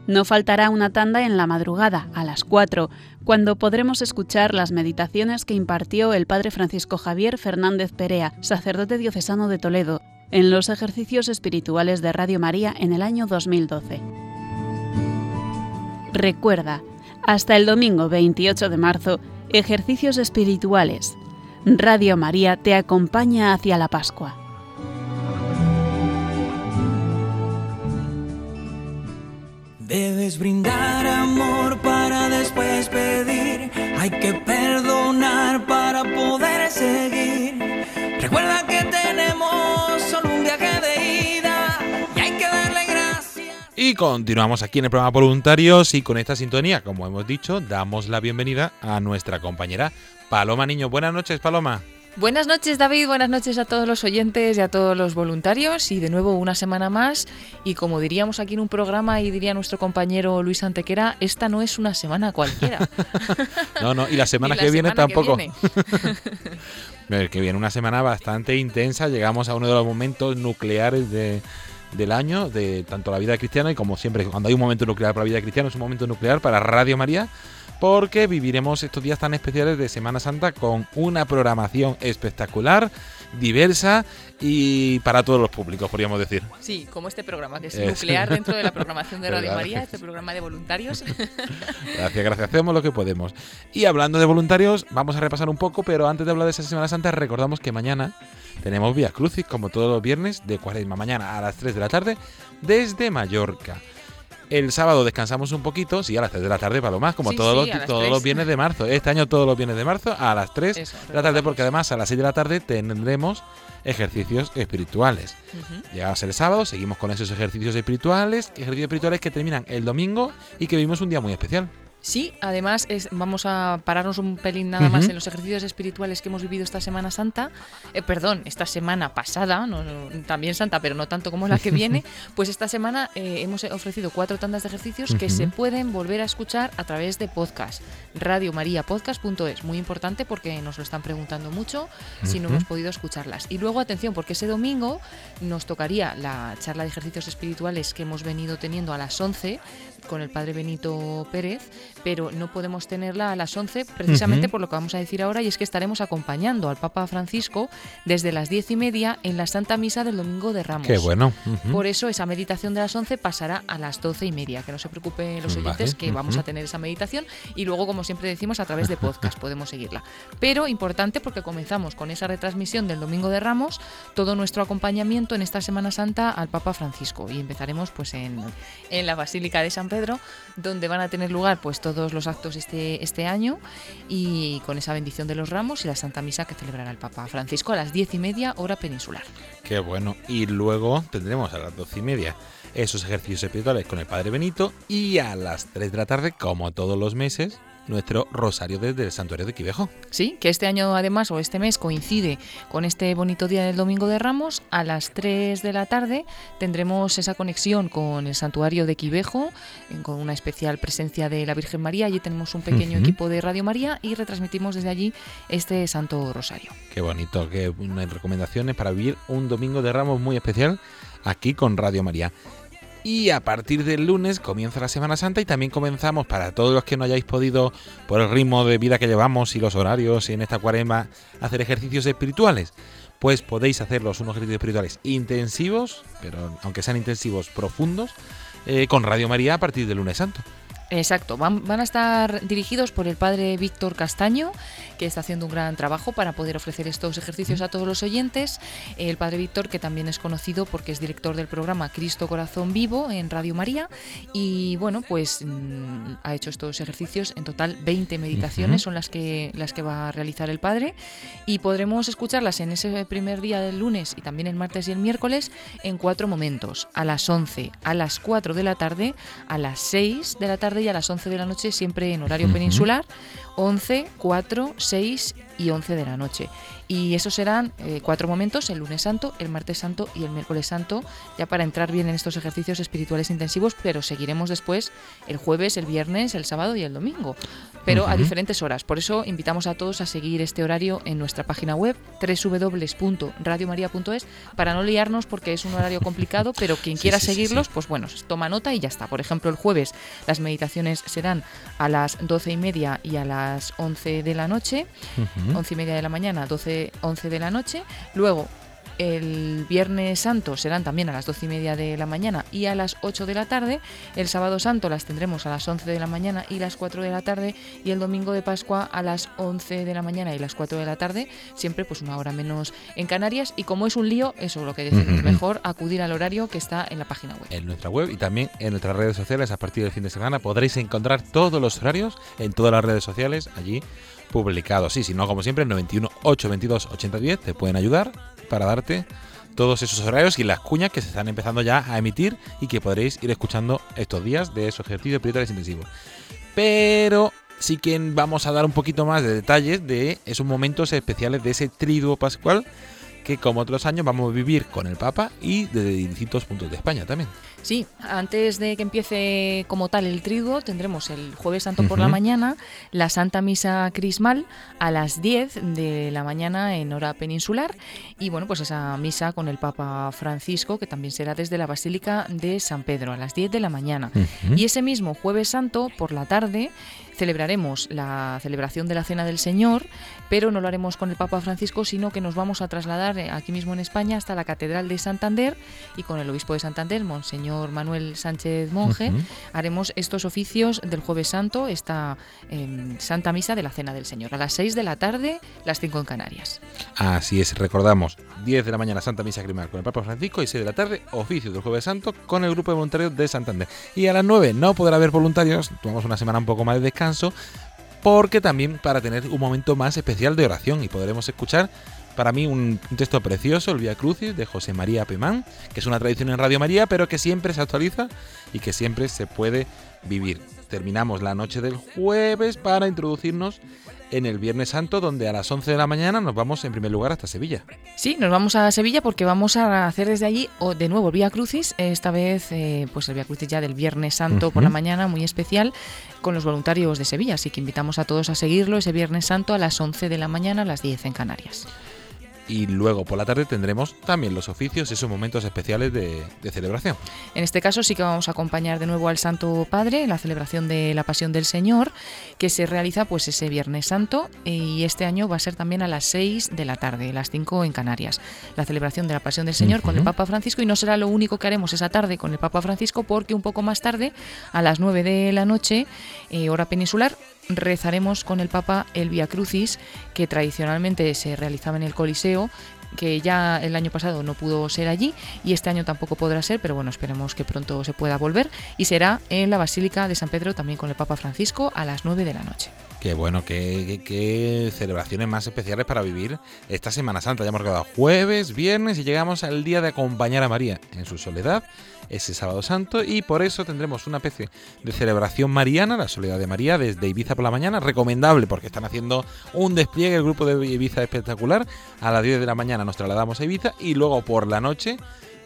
No faltará una tanda en la madrugada, a las 4, cuando podremos escuchar las meditaciones que impartió el padre Francisco Javier Fernández Perea, sacerdote diocesano de Toledo, en los ejercicios espirituales de Radio María en el año 2012. Recuerda, hasta el domingo 28 de marzo, ejercicios espirituales. Radio María te acompaña hacia la Pascua. Debes brindar amor para después pedir. Hay que perdonar para poder seguir. Recuerda que tenemos solo un viaje de ida y hay que darle gracias. Y continuamos aquí en el programa Voluntarios y con esta sintonía, como hemos dicho, damos la bienvenida a nuestra compañera Paloma Niño. Buenas noches, Paloma. Buenas noches David, buenas noches a todos los oyentes y a todos los voluntarios y de nuevo una semana más y como diríamos aquí en un programa y diría nuestro compañero Luis Antequera, esta no es una semana cualquiera. [laughs] no, no, y la semana Y la que viene semana que tampoco. viene. [laughs] Que viene una semana bastante intensa, llegamos a uno de los momentos nucleares de, del año, de tanto la vida cristiana y como siempre, cuando hay un momento nuclear para la vida cristiana, es un momento nuclear para Radio María, porque viviremos estos días tan especiales de Semana Santa con una programación espectacular, diversa y para todos los públicos, podríamos decir. Sí, como este programa que es Es- nuclear dentro de la programación de [laughs] Radio. María, este programa de voluntarios. [laughs] Gracias, gracias. Hacemos lo que podemos. Y hablando de voluntarios, vamos a repasar un poco, pero antes de hablar de esa Semana Santa, recordamos que mañana tenemos Vía Crucis, como todos los viernes, de Cuaresma. Mañana a las 3 de la tarde, desde Mallorca. El sábado descansamos un poquito, sí, a las 3 de la tarde, para lo más, como Sí, todos, sí, los, todos 3. los viernes de marzo. Este año todos los viernes de marzo a las 3 Eso, de la tarde, porque además a las 6 de la tarde tendremos ejercicios espirituales. Ujú. Llegamos el sábado, seguimos con esos ejercicios espirituales, ejercicios espirituales que terminan el domingo y que vivimos un día muy especial. Sí, además es- vamos a pararnos un pelín nada más en los ejercicios espirituales que hemos vivido esta Semana Santa, eh, perdón, esta semana pasada, no- no- también santa, pero no tanto como la que [laughs] viene, pues esta semana eh, hemos ofrecido cuatro tandas de ejercicios que se pueden volver a escuchar a través de podcast, radiomariapodcast.es, muy importante porque nos lo están preguntando mucho si no hemos podido escucharlas. Y luego atención, porque ese domingo nos tocaría la charla de ejercicios espirituales que hemos venido teniendo a las 11 con el padre Benito Pérez, pero no podemos tenerla a las 11 precisamente por lo que vamos a decir ahora y es que estaremos acompañando al Papa Francisco desde las diez y media en la Santa Misa del Domingo de Ramos. Qué bueno. Por eso esa meditación de las 11 pasará a las 12 y media. Que no se preocupen los Vale, oyentes que vamos a tener esa meditación y luego, como siempre decimos, a través de podcast [laughs] podemos seguirla. Pero importante porque comenzamos con esa retransmisión del Domingo de Ramos, todo nuestro acompañamiento en esta Semana Santa al Papa Francisco. Y empezaremos pues en, en la Basílica de San Pedro, donde van a tener lugar pues todos los actos este, este año y con esa bendición de los ramos y la Santa Misa que celebrará el Papa Francisco a las 10 y media hora peninsular. Qué bueno. Y luego tendremos a las doce y media esos ejercicios espirituales con el Padre Benito y a las 3 de la tarde, como todos los meses, nuestro rosario desde el santuario de Quivejo. Sí, que este año además o este mes coincide con este bonito día del Domingo de Ramos. A las 3 de la tarde tendremos esa conexión con el santuario de Quivejo, con una especial presencia de la Virgen María. Allí tenemos un pequeño equipo de Radio María y retransmitimos desde allí este Santo Rosario. Qué bonito, qué unas recomendaciones para vivir un domingo de ramos muy especial aquí con Radio María. Y a partir del lunes comienza la Semana Santa y también comenzamos para todos los que no hayáis podido, por el ritmo de vida que llevamos y los horarios en esta cuarema, hacer ejercicios espirituales. Pues podéis hacerlos unos ejercicios espirituales intensivos, pero aunque sean intensivos profundos, eh, con Radio María a partir del lunes santo. Exacto, van a estar dirigidos por el padre Víctor Castaño, que está haciendo un gran trabajo para poder ofrecer estos ejercicios a todos los oyentes. El padre Víctor, que también es conocido porque es director del programa Cristo Corazón Vivo en Radio María, y bueno, pues mm, ha hecho estos ejercicios, en total 20 meditaciones son las que, las que va a realizar el padre, y podremos escucharlas en ese primer día del lunes y también el martes y el miércoles en cuatro momentos, a las 11, a las 4 de la tarde, a las 6 de la tarde y a las 11 de la noche, siempre en horario peninsular, 11, 4, 6 y 11 de la noche. Y esos serán eh, cuatro momentos, el lunes santo, el martes santo y el miércoles santo, ya para entrar bien en estos ejercicios espirituales intensivos, pero seguiremos después el jueves, el viernes, el sábado y el domingo, pero a diferentes horas. Por eso invitamos a todos a seguir este horario en nuestra página web www.radiomaria.es para no liarnos porque es un horario complicado, pero [laughs] quien Sí, quiera sí, seguirlos, sí. pues bueno, toma nota y ya está. Por ejemplo, el jueves las meditaciones serán a las doce y media y a las 11 de la noche. 11 y media de la mañana, 12, 11 de la noche. Luego, el Viernes Santo serán también a las 12 y media de la mañana y a las 8 de la tarde. El Sábado Santo las tendremos a las 11 de la mañana y las 4 de la tarde. Y el Domingo de Pascua a las 11 de la mañana y las 4 de la tarde. Siempre pues una hora menos en Canarias. Y como es un lío, eso es lo que decimos. Mejor acudir al horario que está en la página web. en nuestra web y también en nuestras redes sociales a partir del fin de semana podréis encontrar todos los horarios en todas las redes sociales allí publicados. Sí, si no, como siempre, 91 822 8010 te pueden ayudar para darte todos esos horarios y las cuñas que se están empezando ya a emitir y que podréis ir escuchando estos días de esos ejercicios espirituales intensivos. Pero sí que vamos a dar un poquito más de detalles de esos momentos especiales de ese triduo pascual que como otros años vamos a vivir con el Papa y desde distintos puntos de España también. Sí, antes de que empiece como tal el triduo, tendremos el jueves santo por la mañana la Santa Misa Crismal a las 10 de la mañana en hora peninsular y bueno, pues esa misa con el Papa Francisco que también será desde la Basílica de San Pedro a las 10 de la mañana. Y ese mismo jueves santo por la tarde celebraremos la celebración de la Cena del Señor, pero no lo haremos con el Papa Francisco, sino que nos vamos a trasladar eh, aquí mismo en España hasta la Catedral de Santander y con el obispo de Santander, Monseñor Manuel Sánchez Monje, haremos estos oficios del jueves santo, esta em, Santa Misa de la Cena del Señor, a las 6 de la tarde, las 5 en Canarias. Así es, recordamos, 10 de la mañana Santa Misa Criminal con el Papa Francisco y 6 de la tarde oficio del Jueves Santo con el grupo de voluntarios de Santander. Y a las 9 no podrá haber voluntarios, tomamos una semana un poco más de descanso, porque también para tener un momento más especial de oración. Y podremos escuchar para mí un, texto precioso, el Via Crucis de José María Pemán, que es una tradición en Radio María, pero que siempre se actualiza y que siempre se puede vivir. Terminamos la noche del jueves para introducirnos en el Viernes Santo, donde a las 11 de la mañana nos vamos en primer lugar hasta Sevilla. Sí, nos vamos a Sevilla porque vamos a hacer desde allí o de nuevo el Vía Crucis, esta vez eh, pues el Vía Crucis ya del Viernes Santo por la mañana, muy especial, con los voluntarios de Sevilla, así que invitamos a todos a seguirlo ese Viernes Santo a las 11 de la mañana, a las 10 en Canarias. Y luego por la tarde tendremos también los oficios, esos momentos especiales de, de, celebración. En este caso sí que vamos a acompañar de nuevo al Santo Padre en la celebración de la Pasión del Señor, que se realiza pues ese Viernes Santo y este año va a ser también a las 6 de la tarde, las 5 en Canarias. La celebración de la Pasión del Señor con el Papa Francisco y no será lo único que haremos esa tarde con el Papa Francisco porque un poco más tarde, a las 9 de la noche, eh, hora peninsular, rezaremos con el Papa el Via Crucis, que tradicionalmente se realizaba en el Coliseo, que ya el año pasado no pudo ser allí y este año tampoco podrá ser, pero bueno, esperemos que pronto se pueda volver y será en la Basílica de San Pedro también con el Papa Francisco a las 9 de la noche. Qué bueno, qué, celebraciones más especiales para vivir esta Semana Santa. Ya hemos quedado jueves, viernes y llegamos al día de acompañar a María en su soledad, ese sábado santo, y por eso tendremos una especie de celebración mariana, la soledad de María, desde Ibiza por la mañana, recomendable porque están haciendo un despliegue, el grupo de Ibiza espectacular. A las 10 de la mañana nos trasladamos a Ibiza y luego por la noche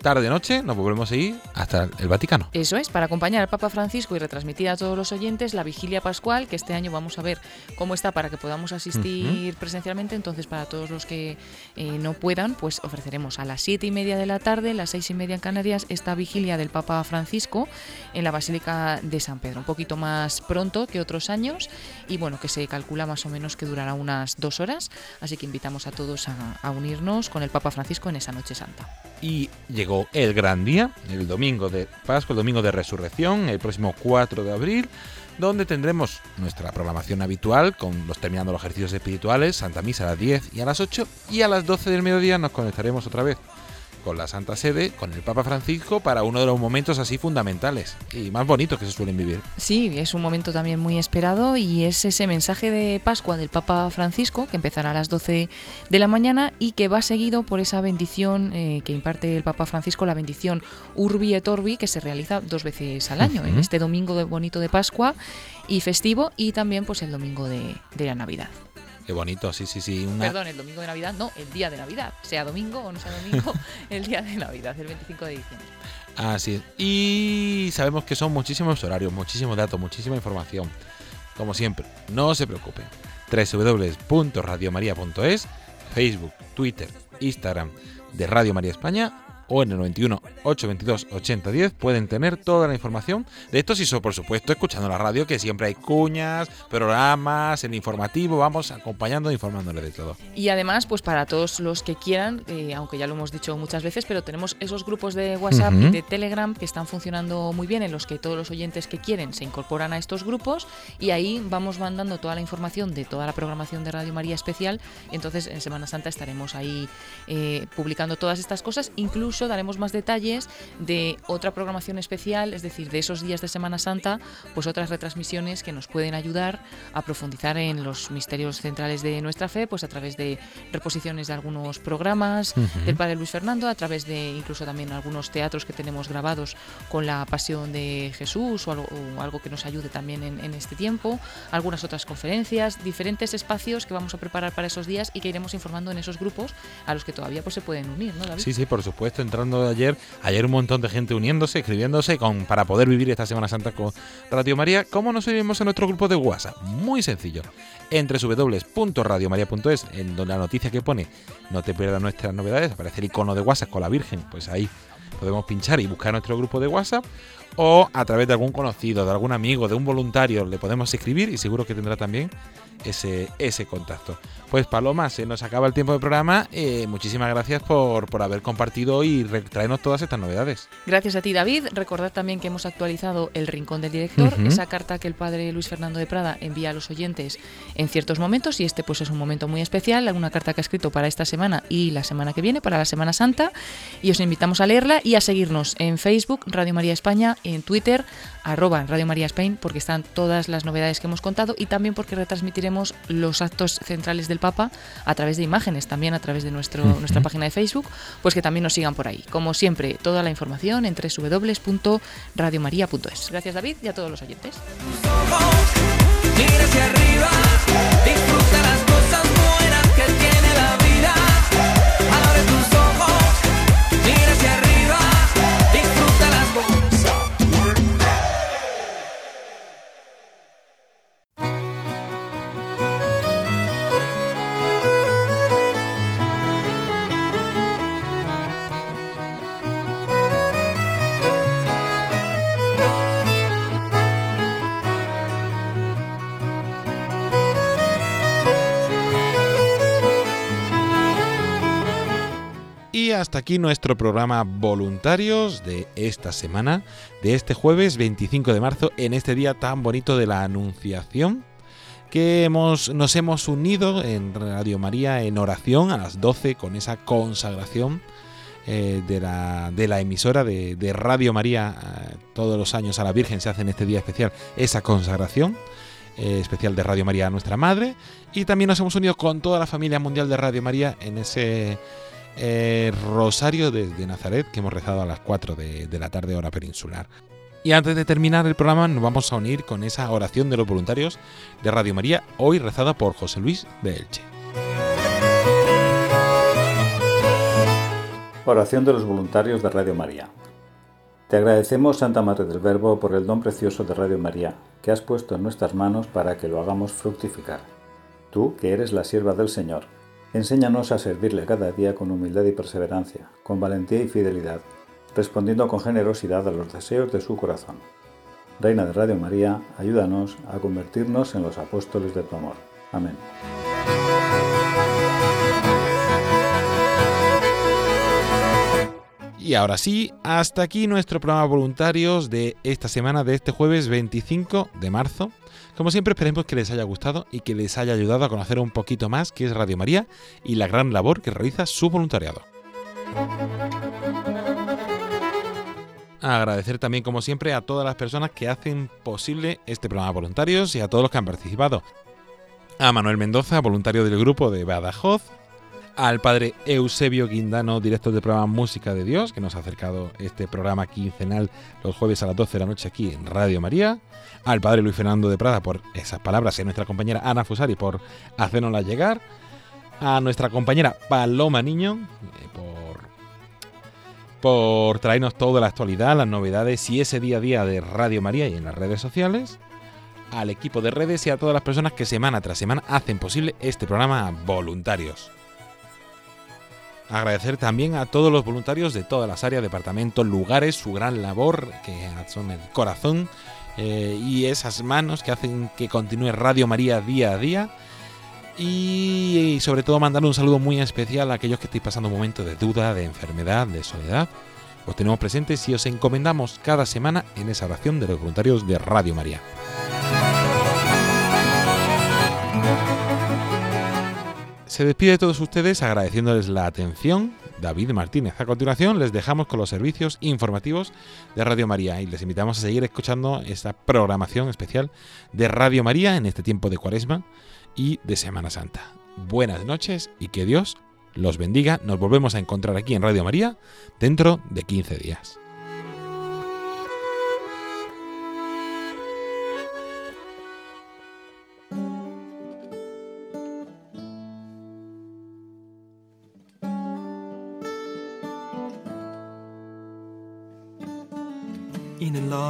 tarde-noche nos volvemos a ir hasta el Vaticano. Eso es, para acompañar al Papa Francisco y retransmitir a todos los oyentes la vigilia pascual, que este año vamos a ver cómo está para que podamos asistir presencialmente. Entonces, para todos los que eh, no puedan, pues ofreceremos a las siete y media de la tarde, las seis y media en Canarias, esta vigilia del Papa Francisco en la Basílica de San Pedro. Un poquito más pronto que otros años y bueno, que se calcula más o menos que durará unas dos horas. Así que invitamos a todos a, a unirnos con el Papa Francisco en esa Noche Santa. Y llegó el gran día, el domingo de Pascua, el domingo de Resurrección, el próximo 4 de abril, donde tendremos nuestra programación habitual con los terminando los ejercicios espirituales, Santa Misa a las 10 y a las 8, y a las 12 del mediodía nos conectaremos otra vez con la Santa Sede, con el Papa Francisco, para uno de los momentos así fundamentales y más bonitos que se suelen vivir. Sí, es un momento también muy esperado y es ese mensaje de Pascua del Papa Francisco, que empezará a las 12 de la mañana y que va seguido por esa bendición eh, que imparte el Papa Francisco, la bendición Urbi et Orbi, que se realiza dos veces al año, en este domingo de bonito de Pascua y festivo y también pues el domingo de, de la Navidad. Qué bonito, sí, sí, sí. Una... Perdón, el domingo de Navidad, no, el día de Navidad. Sea domingo o no sea domingo, [laughs] el día de Navidad, el 25 de diciembre. Así es. Y sabemos que son muchísimos horarios, muchísimos datos, muchísima información. Como siempre, no se preocupen. www.radiomaria.es, Facebook, Twitter, Instagram de Radio María España o en el 91 822 8010 pueden tener toda la información de esto, y por supuesto escuchando la radio, que siempre hay cuñas, programas, el informativo, vamos acompañando e informándole de todo. Y además, pues para todos los que quieran, eh, aunque ya lo hemos dicho muchas veces, pero tenemos esos grupos de WhatsApp y de Telegram que están funcionando muy bien, en los que todos los oyentes que quieren se incorporan a estos grupos y ahí vamos mandando toda la información de toda la programación de Radio María especial. Entonces en Semana Santa estaremos ahí eh, publicando todas estas cosas, incluso daremos más detalles de otra programación especial, es decir, de esos días de Semana Santa, pues otras retransmisiones que nos pueden ayudar a profundizar en los misterios centrales de nuestra fe, pues a través de reposiciones de algunos programas del Padre Luis Fernando, a través de incluso también algunos teatros que tenemos grabados con la Pasión de Jesús o algo, o algo que nos ayude también en, en este tiempo, algunas otras conferencias, diferentes espacios que vamos a preparar para esos días y que iremos informando en esos grupos a los que todavía pues se pueden unir, ¿no, David? Sí, sí, por supuesto, entrando ayer, ayer un montón de gente uniéndose, escribiéndose con, para poder vivir esta Semana Santa con Radio María. ¿Cómo nos unimos en nuestro grupo de WhatsApp? Muy sencillo. Entre www.radiomaria.es, en donde la noticia que pone no te pierdas nuestras novedades, aparece el icono de WhatsApp con la Virgen, pues ahí podemos pinchar y buscar nuestro grupo de WhatsApp o a través de algún conocido, de algún amigo, de un voluntario, le podemos escribir y seguro que tendrá también ese, ese contacto. Pues Paloma, se nos acaba el tiempo del programa. eh, muchísimas gracias por, por haber compartido y traernos todas estas novedades. Gracias a ti, David. Recordad también que hemos actualizado el Rincón del Director, esa carta que el padre Luis Fernando de Prada envía a los oyentes en ciertos momentos, y este pues es un momento muy especial, alguna carta que ha escrito para esta semana y la semana que viene, para la Semana Santa, y os invitamos a leerla y a seguirnos en Facebook, Radio María España, en Twitter, arroba Radio María Spain, porque están todas las novedades que hemos contado y también porque retransmitiremos los actos centrales del Papa a través de imágenes, también a través de nuestro, nuestra página de Facebook, pues que también nos sigan por ahí. Como siempre, toda la información en www.radiomaria.es. Gracias David y a todos los oyentes. Aquí nuestro programa Voluntarios de esta semana, de este jueves 25 de marzo, en este día tan bonito de la Anunciación, que hemos, nos hemos unido en Radio María en oración a las 12 con esa consagración eh, de, la, de, la, emisora de, de Radio María. Eh, todos los años a la Virgen se hace en este día especial esa consagración eh, especial de Radio María a nuestra Madre. Y también nos hemos unido con toda la familia mundial de Radio María en ese eh, Rosario de, de, Nazaret que hemos rezado a las 4 de, de la tarde hora peninsular. Y antes de terminar el programa nos vamos a unir con esa oración de los voluntarios de Radio María, hoy rezada por José Luis de Elche. Oración de los voluntarios de Radio María. Te agradecemos, Santa Madre del Verbo, por el don precioso de Radio María que has puesto en nuestras manos para que lo hagamos fructificar. Tú, que eres la sierva del Señor, enséñanos a servirle cada día con humildad y perseverancia, con valentía y fidelidad, respondiendo con generosidad a los deseos de su corazón. Reina de Radio María, ayúdanos a convertirnos en los apóstoles de tu amor. Amén. Y ahora sí, hasta aquí nuestro programa voluntarios de esta semana, de este jueves 25 de marzo. Como siempre, esperemos que les haya gustado y que les haya ayudado a conocer un poquito más qué es Radio María y la gran labor que realiza su voluntariado. Agradecer también, como siempre, a todas las personas que hacen posible este programa voluntarios y a todos los que han participado. A Manuel Mendoza, voluntario del grupo de Badajoz, al padre Eusebio Guindano, director del programa Música de Dios, que nos ha acercado este programa quincenal los jueves a las 12 de la noche aquí en Radio María, al padre Luis Fernando de Prada por esas palabras y a nuestra compañera Ana Fusari por hacernoslas llegar, a nuestra compañera Paloma Niño eh, por, por traernos toda la actualidad, las novedades y ese día a día de Radio María y en las redes sociales, al equipo de redes y a todas las personas que semana tras semana hacen posible este programa voluntarios. Agradecer también a todos los voluntarios de todas las áreas, departamentos, lugares, su gran labor, que son el corazón eh, y esas manos que hacen que continúe Radio María día a día. Y, sobre todo mandar un saludo muy especial a aquellos que estéis pasando un momento de duda, de enfermedad, de soledad. Os tenemos presentes y os encomendamos cada semana en esa oración de los voluntarios de Radio María. Se despide de todos ustedes agradeciéndoles la atención. David Martínez. A continuación les dejamos con los servicios informativos de Radio María y les invitamos a seguir escuchando esta programación especial de Radio María en este tiempo de Cuaresma y de Semana Santa. Buenas noches y que Dios los bendiga. Nos volvemos a encontrar aquí en Radio María dentro de 15 días.